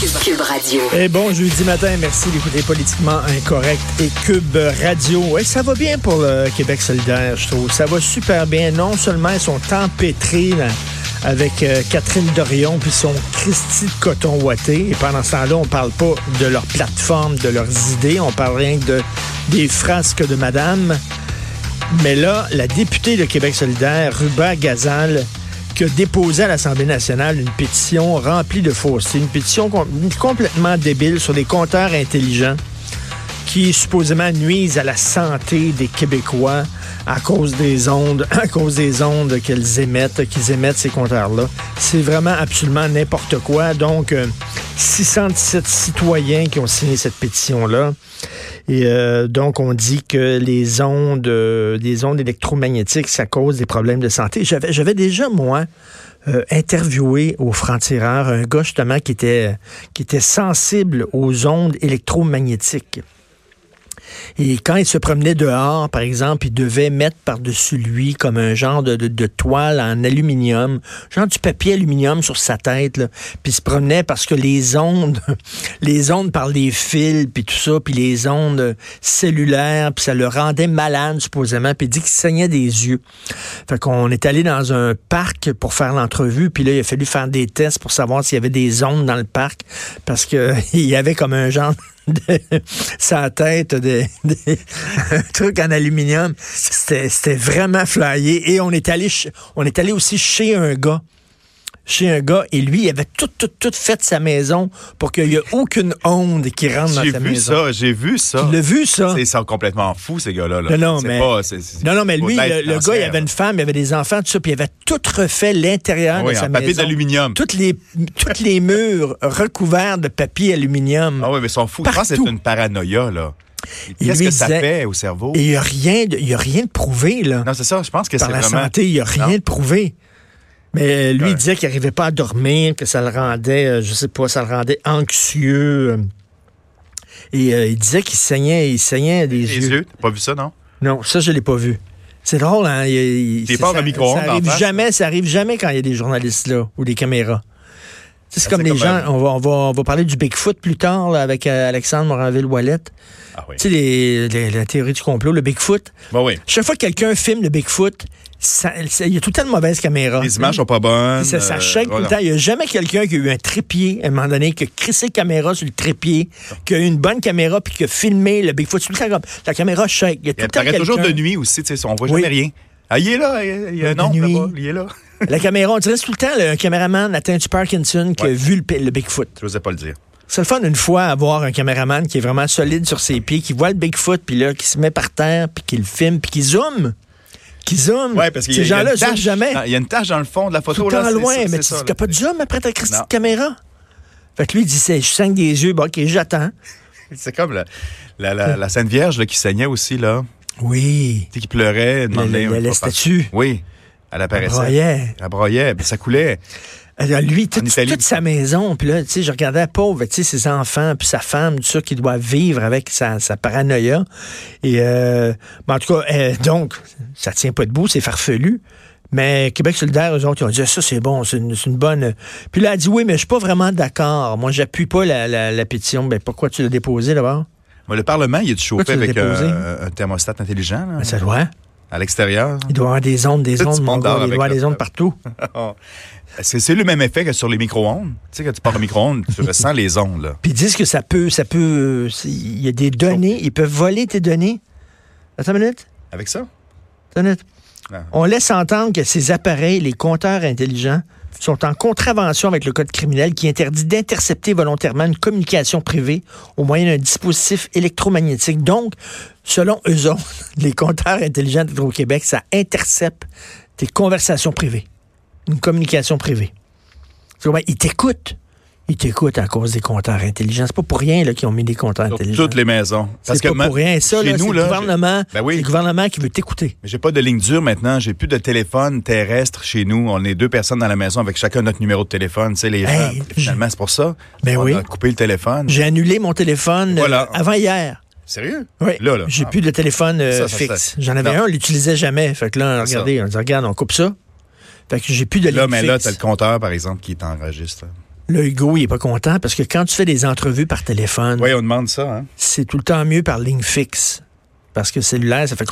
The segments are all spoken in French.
Cube, Radio. Et bon jeudi matin, merci d'écouter Politiquement Incorrect et Cube Radio. Et ça va bien pour le Québec solidaire, je trouve. Ça va super bien. Non seulement ils sont empêtrés avec euh, Catherine Dorion puis son Christy de coton ouaté. Et pendant ce temps-là, on parle pas de leur plateforme, de leurs idées. On parle rien que de, des frasques de madame. Mais là, la députée de Québec solidaire, Ruba Gazal, qui a à l'Assemblée nationale une pétition remplie de faussetés, une pétition com- complètement débile sur des compteurs intelligents qui supposément nuisent à la santé des Québécois à cause des ondes, à cause des ondes qu'elles émettent, qu'ils émettent ces compteurs-là. C'est vraiment absolument n'importe quoi. Donc, euh, 617 citoyens qui ont signé cette pétition-là. Et euh, donc, on dit que les ondes, euh, des ondes électromagnétiques, ça cause des problèmes de santé. J'avais, déjà, moi, euh, interviewé au franc-tireur un gars, justement, qui était, qui était sensible aux ondes électromagnétiques. Et quand il se promenait dehors, par exemple, il devait mettre par-dessus lui comme un genre de, toile en aluminium, genre du papier aluminium sur sa tête, là. puis il se promenait parce que les ondes, les ondes par les fils, puis tout ça, puis les ondes cellulaires, puis ça le rendait malade supposément, puis il dit qu'il saignait des yeux. Fait qu'on est allé dans un parc pour faire l'entrevue, puis là, il a fallu faire des tests pour savoir s'il y avait des ondes dans le parc, parce que il y avait comme un genre sa tête de, de- un truc en aluminium. C'était vraiment flyé. Et on est allé on est allé aussi chez un gars. Chez un gars, et lui, il avait tout, tout, tout fait sa maison pour qu'il n'y ait aucune onde qui rentre dans J'ai sa vu maison. ça, j'ai vu ça. Tu l'as vu, ça? C'est- Ils sont complètement fous, ces gars-là. là. Non, non, C'est mais- pas- c'est- c'est- Non, non, mais lui, le, gars, il avait une femme, il avait des enfants, tout ça, puis il avait tout refait l'intérieur Oui, de sa en papier maison. d'aluminium. Toutes les, toutes les murs recouverts de papier aluminium. Ah oui, mais ils sont fous. Je pense que c'est une paranoïa, là. Qu'est-ce que il ça disait- fait au cerveau? Et il n'y a rien, de- il y a rien de prouvé, là. Non, c'est ça. Je pense que c'est par la vraiment... santé, il n'y a rien Non. de prouvé. Mais lui, il disait qu'il n'arrivait pas à dormir, que ça le rendait, euh, je sais pas, ça le rendait anxieux. euh. Et euh, il disait qu'il saignait, il saignait des Les yeux. yeux, t'as pas vu ça, non? Non, ça, je l'ai pas vu. C'est drôle, hein? il- pas ça- micro-ondes Ça arrive jamais, ça arrive jamais quand il y a des journalistes là ou des caméras. C'est Ah, comme les comme, gens, euh, on va, on, va, on va parler du Bigfoot plus tard là, avec euh, Alexandre Moranville-Wallet. Ah oui. Tu sais, les- les- la théorie du complot, le Bigfoot. Bah oui. Chaque fois que quelqu'un filme le Bigfoot, il y a tout le temps de mauvaises caméras. Les images sont pas bonnes. Ça, ça euh, shake tout le voilà. temps. Il n'y a jamais quelqu'un qui a eu un trépied à un moment donné, qui a crissé caméra sur le trépied, qui a eu une bonne caméra, puis qui a filmé le Bigfoot. Tout le temps comme la caméra shake. Il y a tout Il le temps apparaît toujours de nuit aussi, tu sais, on voit Oui. jamais rien. Ah, il est là, il il non, nuit. là-bas, il est là. La caméra, on dirait tout le temps le caméraman atteint du Parkinson qui a vu le, le Bigfoot. Je n'osais pas le dire. C'est le fun une fois avoir un caméraman qui est vraiment solide sur ses pieds, qui voit le Bigfoot, puis là, qui se met par terre, puis qui le filme, puis qui zoome. Qui zoome. Ouais, parce Ces gens-là zooment jamais. Il y a une tache dans le fond de la Tout photo. temps là, loin, ça, mais tu n'as pas de zoom après ta Christie de caméra. Fait que lui, il dit, je saigne des yeux, bon, ok, j'attends. C'est comme la, la, la, la Sainte Vierge là, qui saignait aussi, là. Oui. Tu qui pleurait, La, demandait. la- la- statue. Oui. Elle apparaissait. broyait. Elle broyait, puis ça coulait. Alors, lui, toute, sa maison, puis là, tu sais, je regardais la pauvre, tu sais, ses enfants, puis sa femme, tout ça, qui doit vivre avec sa, sa paranoïa. Et, euh, mais en tout cas, euh, donc, ça tient pas debout, c'est farfelu. Mais Québec solidaire, eux autres, ils ont dit, ça, c'est bon, c'est une, bonne... Puis là, elle a dit, oui, mais je suis pas vraiment d'accord. Moi, j'appuie pas la, la, la pétition. Ben, pourquoi tu l'as déposée, d'abord? Le Parlement, il est chauffé avec un, un thermostat intelligent là, Ben, ça doit. À l'extérieur? Il doit y avoir des ondes, des ondes, mon gars, il doit y avoir des ondes partout. C'est c'est le même effet que sur les micro-ondes. Tu sais, quand tu pars au micro-ondes, tu ressens les ondes. Là. Puis ils disent que ça peut, ça peut, il y a des données, ils peuvent voler tes données. Attends une minute. Avec ça? Attends une minute. Ah. On laisse entendre que ces appareils, les compteurs intelligents, sont en contravention avec le code criminel qui interdit d'intercepter volontairement une communication privée au moyen d'un dispositif électromagnétique. Donc, selon eux les compteurs intelligents d'Hydro-Québec, ça intercepte tes conversations privées, une communication privée. Ils t'écoutent. Ils t'écoutent à cause des compteurs intelligents. C'est pas pour rien là, qu'ils ont mis des compteurs Sur intelligents. toutes les maisons. C'est pas ma- pour rien. Ça, là, nous, c'est le là, gouvernement, Ben oui. c'est le gouvernement qui veut t'écouter. Mais j'ai pas de ligne dure maintenant. J'ai plus de téléphone terrestre chez nous. On est deux personnes dans la maison avec chacun notre numéro de téléphone. Tu sais, les Hey, gens, finalement, c'est pour ça. Ben on oui. a coupé le téléphone. J'ai annulé mon téléphone euh, Voilà. avant hier. Sérieux? Oui. Là, là. J'ai Ah. plus de téléphone euh, Ça, ça, fixe. ça. J'en avais Non. un, on l'utilisait jamais. Fait que là, regardez, on dit, regarde, on coupe ça. Fait que j'ai plus de Là, ligne mais là, fixe. t'as le compteur, par exemple, qui est enregistré. Là, Hugo, il est pas content parce que quand tu fais des entrevues par téléphone, Oui, on demande ça, hein? c'est tout le temps mieux par ligne fixe. Parce que cellulaire, ça fait...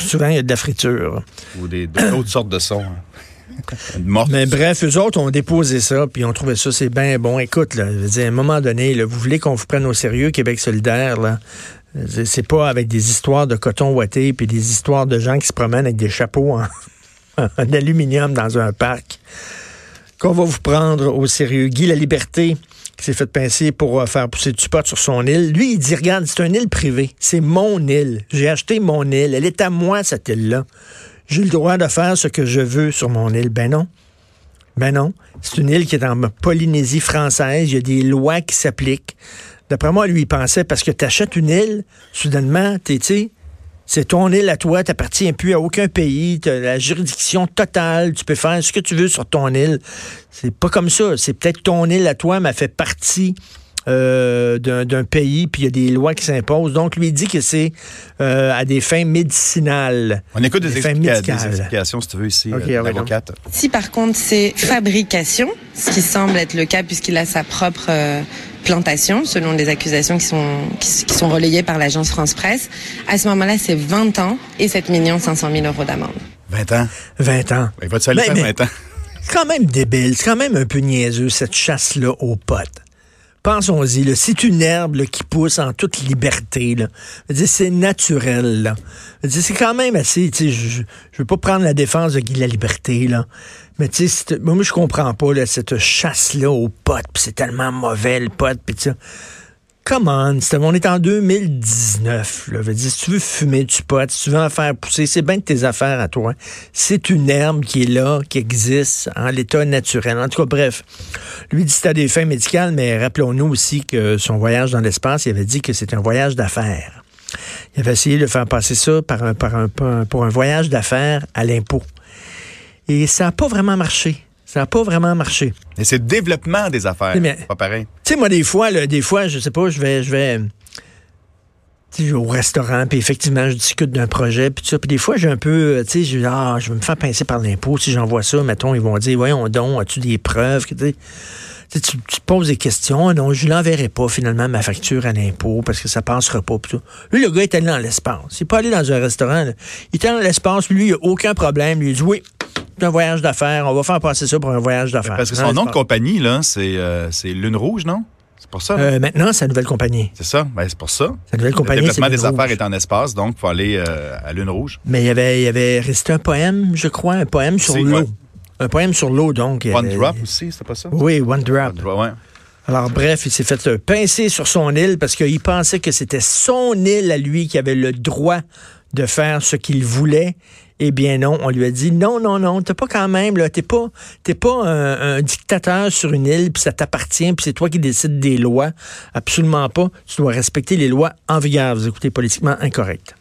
Souvent, il y a de la friture. Ou des d'autres sortes de sons. hein. Mais bref, eux autres ont déposé ça, puis on trouvait ça, c'est bien bon. Écoute, là, je veux dire, à un moment donné, là, vous voulez qu'on vous prenne au sérieux, Québec solidaire, là. C'est- C'est pas avec des histoires de coton ouaté puis des histoires de gens qui se promènent avec des chapeaux en, en aluminium dans un parc qu'on va vous prendre au sérieux. Guy La Liberté, qui s'est fait pincer pour euh, faire pousser du pot sur son île, lui, il dit, regarde, c'est une île privée. C'est mon île. J'ai acheté mon île. Elle est à moi, cette île-là. J'ai le droit de faire ce que je veux sur mon île. Ben non. Ben non. C'est une île qui est en Polynésie française. Il y a des lois qui s'appliquent. D'après moi, lui, il pensait parce que tu achètes une île, soudainement, tu c'est ton île à toi, t'appartiens plus à aucun pays, tu as la juridiction totale, tu peux faire ce que tu veux sur ton île. C'est pas comme ça. C'est peut-être ton île à toi, mais elle fait partie euh, d'un pays, puis il y a des lois qui s'imposent. Donc, lui, il dit que c'est euh, à des fins médicinales. On écoute des, Des fins explica- médicales. des explications, si tu veux, ici, Ok, euh, l'avocate. Si par contre c'est fabrication, ce qui semble être le cas puisqu'il a sa propre euh, plantation, selon les accusations qui sont, qui, qui sont relayées par l'agence France Presse, à ce moment-là c'est 20 ans et 7 500 000 euros d'amende. 20 ans? 20 ans. Il va-tu aller Mais- faire mais- 20 ans? C'est quand même débile, c'est quand même un peu niaiseux, cette chasse-là aux potes. Pensons-y, c'est une herbe qui pousse en toute liberté. C'est naturel. C'est quand même assez. Je je veux pas prendre la défense de Guy la Liberté, là. mais moi, je comprends pas là, cette chasse-là aux potes. C'est tellement mauvais, le pote. Come on, on est en 2019. Là. Je veux dire, si tu veux fumer du pot, si tu veux en faire pousser, c'est bien de tes affaires à toi. C'est une herbe qui est là, qui existe en l'état naturel. En tout cas, bref, lui dit c'était des fins médicales, mais rappelons-nous aussi que son voyage dans l'espace, il avait dit que c'était un voyage d'affaires. Il avait essayé de faire passer ça par un, par un, pour un voyage d'affaires à l'impôt. Et ça n'a pas vraiment marché. Ça n'a pas vraiment marché. Et c'est le développement des affaires. Mais- C'est pas pareil. Tu sais, moi, des fois, là, des fois, je sais pas, je vais, je vais, au restaurant, puis effectivement, je discute d'un projet, puis ça, puis des fois, j'ai un peu, euh, tu sais, je, ah, je vais me faire pincer par l'impôt, si j'envoie ça, mettons, ils vont dire, voyons donc, as-tu des preuves, que, tu tu, poses des questions, non, je l'enverrai pas, finalement, ma facture à l'impôt, parce que ça passera pas, puis tout. Lui, le gars est allé dans l'espace. Il est pas allé dans un restaurant, là. Il est allé dans l'espace, puis lui, il a aucun problème, lui, il dit, oui, un voyage d'affaires, on va faire passer ça pour un voyage d'affaires. Parce que son nom de compagnie, là, c'est euh, c'est Lune Rouge, non? C'est pour ça. Euh, maintenant, c'est la nouvelle compagnie. C'est ça? Ben, c'est pour ça. Sa nouvelle Le compagnie, développement c'est des affaires est en espace, donc il faut aller euh, à Lune Rouge. Mais il y avait, il y avait resté un poème, je crois, un poème sur l'eau. ouais. Un poème sur l'eau, donc. y One avait- Drop aussi, c'était pas ça? Oui, One Drop. One Drop, ouais. Alors, bref, il s'est fait euh, pincer sur son île parce qu'il pensait que c'était son île à lui qui avait le droit de faire ce qu'il voulait. Eh bien non, on lui a dit non, non, non, t'es pas quand même, là, t'es pas, t'es un, un dictateur sur une île, puis ça t'appartient, puis c'est toi qui décides des lois. Absolument pas. Tu dois respecter les lois en vigueur. Vous écoutez politiquement incorrect.